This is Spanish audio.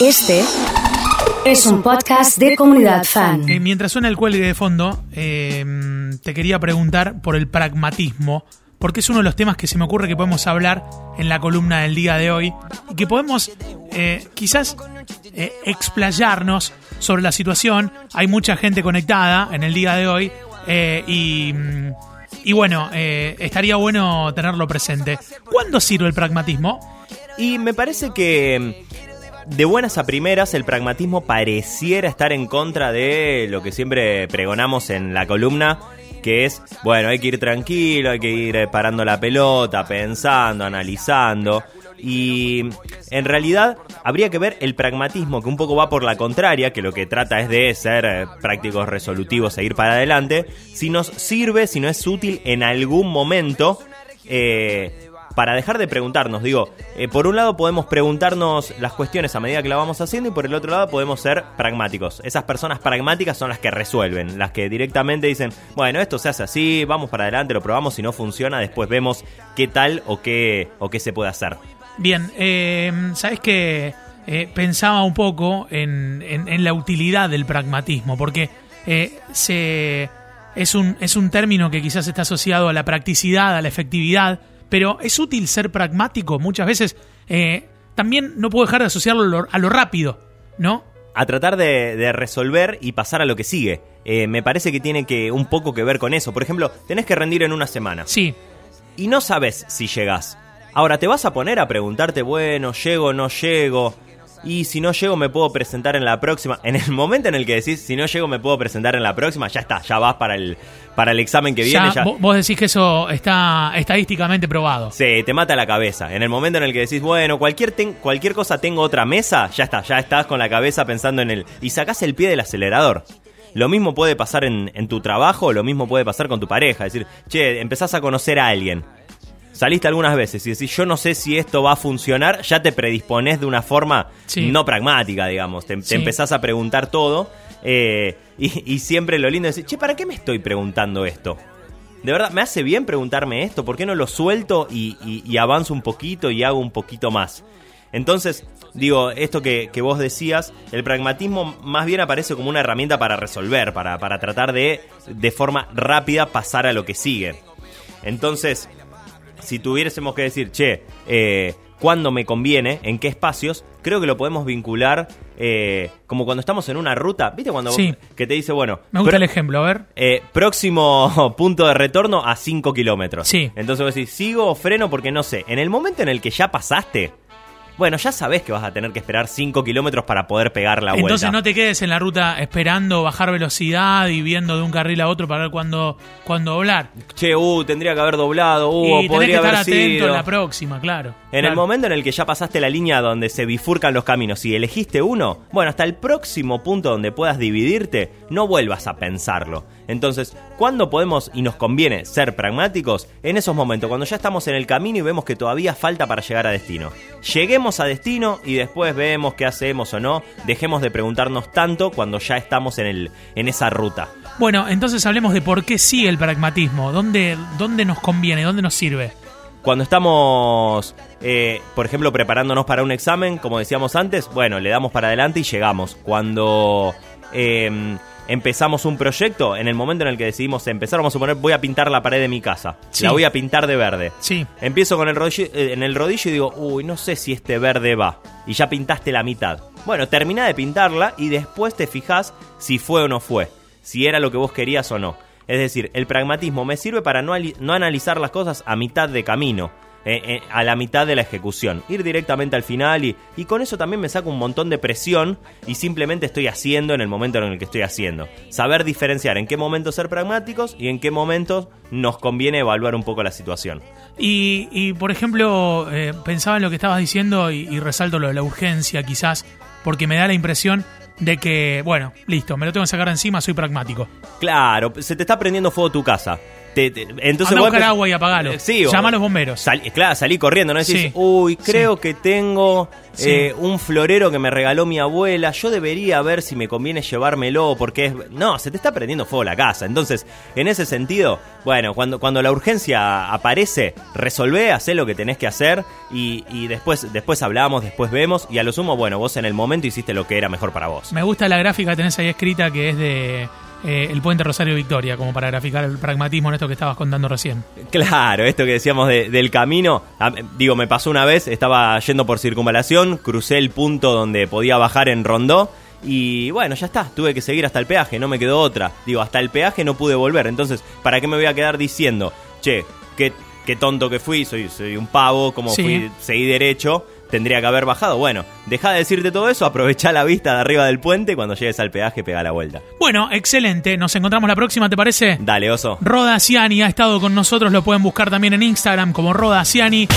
Este es un podcast de comunidad fan. Eh, mientras suena el cuelgue de fondo, eh, te quería preguntar por el pragmatismo, porque es uno de los temas que se me ocurre que podemos hablar en la columna del día de hoy y que podemos eh, quizás eh, explayarnos sobre la situación. Hay mucha gente conectada en el día de hoy eh, y, y bueno, eh, estaría bueno tenerlo presente. ¿Cuándo sirve el pragmatismo? Y me parece que de buenas a primeras el pragmatismo pareciera estar en contra de lo que siempre pregonamos en la columna, que es, bueno, hay que ir tranquilo, hay que ir eh, parando la pelota, pensando, analizando. Y en realidad habría que ver el pragmatismo que un poco va por la contraria, que lo que trata es de ser eh, prácticos, resolutivos e ir para adelante, si nos sirve, si no es útil en algún momento eh, para dejar de preguntarnos. Digo, eh, por un lado podemos preguntarnos las cuestiones a medida que la vamos haciendo y por el otro lado podemos ser pragmáticos. Esas personas pragmáticas son las que resuelven, las que directamente dicen, bueno, esto se hace así, vamos para adelante, lo probamos, si no funciona, después vemos qué tal o qué, o qué se puede hacer. Bien, eh, sabes que pensaba un poco en, en- en la utilidad del pragmatismo, porque eh, se, es, un, es un término que quizás está asociado a la practicidad, a la efectividad, pero es útil ser pragmático. Muchas veces eh, también no puedo dejar de asociarlo a lo, a lo rápido, ¿no? a tratar de, de resolver y pasar a lo que sigue. Eh, me parece que tiene que un poco que ver con eso. Por ejemplo, tenés que rendir en una semana Sí, y no sabes si llegás. Ahora, ¿te vas a poner a preguntarte, bueno, llego o no llego? Y si no llego, me puedo presentar en la próxima. En el momento en el que decís, si no llego, me puedo presentar en la próxima, ya está, ya vas para el, para el examen que viene. Ya, vo- vos decís que eso está estadísticamente probado. Sí, te mata la cabeza. En el momento en el que decís, bueno, cualquier, ten- cualquier cosa tengo otra mesa, ya está, ya estás con la cabeza pensando en el... Y sacás el pie del acelerador. Lo mismo puede pasar en, en tu trabajo, lo mismo puede pasar con tu pareja. Es decir, che, empezás a conocer a alguien. Saliste algunas veces y decís, yo no sé si esto va a funcionar, ya te predisponés de una forma Sí. no pragmática, digamos. Te, empezás a preguntar todo. eh, y, y siempre lo lindo es decir, che, ¿para qué me estoy preguntando esto? De verdad, me hace bien preguntarme esto, ¿por qué no lo suelto y, y- y avanzo un poquito y hago un poquito más? Entonces, digo, esto que, que vos decías, el pragmatismo más bien aparece como una herramienta para resolver, para, para tratar de, de forma rápida, pasar a lo que sigue. Entonces, si tuviésemos que decir, che, eh, ¿cuándo me conviene? ¿En qué espacios? Creo que lo podemos vincular eh, como cuando estamos en una ruta, ¿viste? Cuando Sí. que te dice, bueno, Me gusta el ejemplo, a ver. eh, próximo punto de retorno a 5 kilómetros. Sí. Entonces vos decís, sigo o freno porque no sé. En el momento en el que ya pasaste, bueno, ya sabés que vas a tener que esperar 5 kilómetros para poder pegar la Entonces vuelta. no te quedes en la ruta esperando bajar velocidad y viendo de un carril a otro para ver cuándo, cuándo doblar. Che, uh, tendría que haber doblado, uh, y tenés que podría estar haber atento sido. en la próxima, claro. En Claro. el momento en el que ya pasaste la línea donde se bifurcan los caminos y elegiste uno, bueno, hasta el próximo punto donde puedas dividirte, no vuelvas a pensarlo. Entonces, ¿cuándo podemos y nos conviene ser pragmáticos? En esos momentos, cuando ya estamos en el camino y vemos que todavía falta para llegar a destino. Lleguemos a destino y después vemos qué hacemos o no. Dejemos de preguntarnos tanto cuando ya estamos en, el, en esa ruta. Bueno, entonces hablemos de por qué sí el pragmatismo. ¿Dónde, dónde nos conviene? ¿Dónde nos sirve? Cuando estamos, eh, por ejemplo, preparándonos para un examen, como decíamos antes, bueno, le damos para adelante y llegamos. Cuando eh, empezamos un proyecto, en el momento en el que decidimos empezar, vamos a suponer, voy a pintar la pared de mi casa. Sí. La voy a pintar de verde. Sí. Empiezo con el rodillo, eh, en el rodillo y digo, uy, no sé si este verde va. Y ya pintaste la mitad. Bueno, termina de pintarla y después te fijas si fue o no fue. Si era lo que vos querías o no. Es decir, el pragmatismo me sirve para no, no analizar las cosas a mitad de camino. Eh, eh, a la mitad de la ejecución. Ir directamente al final y, y con eso también me saco un montón de presión y simplemente estoy haciendo en el momento en el que estoy haciendo. Saber diferenciar en qué momentos ser pragmáticos y en qué momentos nos conviene evaluar un poco la situación. Y, y, por ejemplo, eh, pensaba en lo que estabas diciendo y, y resalto lo de la urgencia quizás, porque me da la impresión de que, bueno, listo, me lo tengo que sacar encima, soy pragmático. Claro, se te está prendiendo fuego tu casa. Te- te- entonces Anda a buscar agua y apagalo. Eh, Sí, o- Llama a los bomberos. Sal- claro, salí corriendo, ¿no? Decís, Sí, uy, creo sí. que tengo eh, un florero que me regaló mi abuela, yo debería ver si me conviene llevármelo, porque es... No, se te está prendiendo fuego la casa. Entonces, en ese sentido, bueno, cuando, cuando la urgencia aparece, resolvé, hacé lo que tenés que hacer y, y después, después hablamos, después vemos y a lo sumo, bueno, vos en el momento hiciste lo que era mejor para vos. Me gusta la gráfica que tenés ahí escrita que es de eh, el puente Rosario Victoria, como para graficar el pragmatismo en esto que estabas contando recién. Claro, esto que decíamos de- del camino, a- digo, me pasó una vez, estaba yendo por circunvalación, crucé el punto donde podía bajar en Rondó y bueno, ya está, tuve que seguir hasta el peaje, no me quedó otra. Digo, hasta el peaje no pude volver, entonces, ¿para qué me voy a quedar diciendo, che, qué, qué tonto que fui, soy, soy un pavo, como Sí. fui, seguí derecho? Tendría que haber bajado. Bueno, deja de decirte todo eso, aprovechá la vista de arriba del puente y cuando llegues al peaje pega la vuelta. Bueno, excelente. Nos encontramos la próxima, ¿te parece? Dale, oso. Roda Ciani ha estado con nosotros, lo pueden buscar también en Instagram como Roda Ciani.